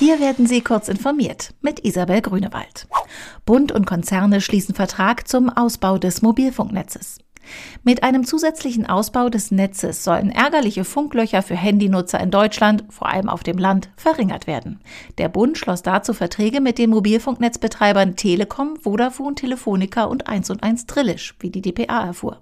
Hier werden Sie kurz informiert mit Isabel Grünewald. Bund und Konzerne schließen Vertrag zum Ausbau des Mobilfunknetzes. Mit einem zusätzlichen Ausbau des Netzes sollen ärgerliche Funklöcher für Handynutzer in Deutschland, vor allem auf dem Land, verringert werden. Der Bund schloss dazu Verträge mit den Mobilfunknetzbetreibern Telekom, Vodafone, Telefonica und 1 und 1 Drillisch, wie die DPA erfuhr.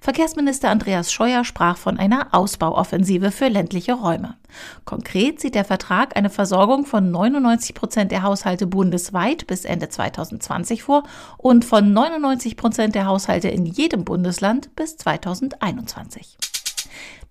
Verkehrsminister Andreas Scheuer sprach von einer Ausbauoffensive für ländliche Räume. Konkret sieht der Vertrag eine Versorgung von 99 Prozent der Haushalte bundesweit bis Ende 2020 vor und von 99 Prozent der Haushalte in jedem Bundesland bis 2021.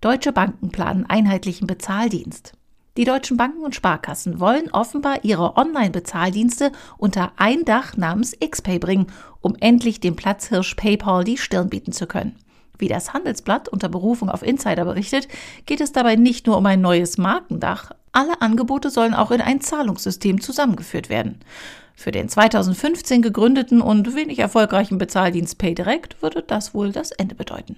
Deutsche Banken planen einheitlichen Bezahldienst. Die deutschen Banken und Sparkassen wollen offenbar ihre Online-Bezahldienste unter ein Dach namens XPay bringen, um endlich dem Platzhirsch PayPal die Stirn bieten zu können. Wie das Handelsblatt unter Berufung auf Insider berichtet, geht es dabei nicht nur um ein neues Markendach. Alle Angebote sollen auch in ein Zahlungssystem zusammengeführt werden. Für den 2015 gegründeten und wenig erfolgreichen Bezahldienst PayDirect würde das wohl das Ende bedeuten.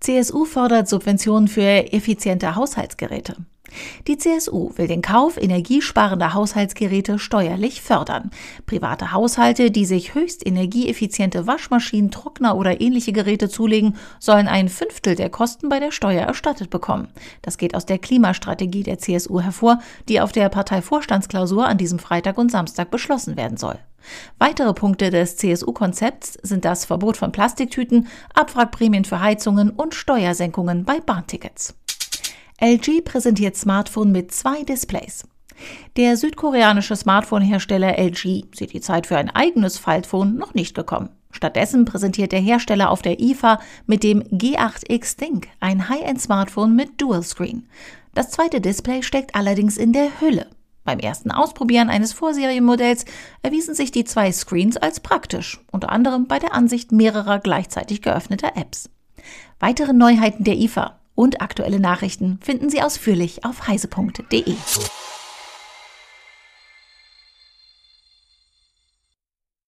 CSU fordert Subventionen für effiziente Haushaltsgeräte. Die CSU will den Kauf energiesparender Haushaltsgeräte steuerlich fördern. Private Haushalte, die sich höchst energieeffiziente Waschmaschinen, Trockner oder ähnliche Geräte zulegen, sollen ein Fünftel der Kosten bei der Steuer erstattet bekommen. Das geht aus der Klimastrategie der CSU hervor, die auf der Parteivorstandsklausur an diesem Freitag und Samstag beschlossen werden soll. Weitere Punkte des CSU-Konzepts sind das Verbot von Plastiktüten, Abwrackprämien für Heizungen und Steuersenkungen bei Bahntickets. LG präsentiert Smartphone mit zwei Displays. Der südkoreanische Smartphone-Hersteller LG sieht die Zeit für ein eigenes Faltphone noch nicht gekommen. Stattdessen präsentiert der Hersteller auf der IFA mit dem G8X Think ein High-End-Smartphone mit Dual Screen. Das zweite Display steckt allerdings in der Hülle. Beim ersten Ausprobieren eines Vorserienmodells erwiesen sich die zwei Screens als praktisch, unter anderem bei der Ansicht mehrerer gleichzeitig geöffneter Apps. Weitere Neuheiten der IFA und aktuelle Nachrichten finden Sie ausführlich auf heise.de.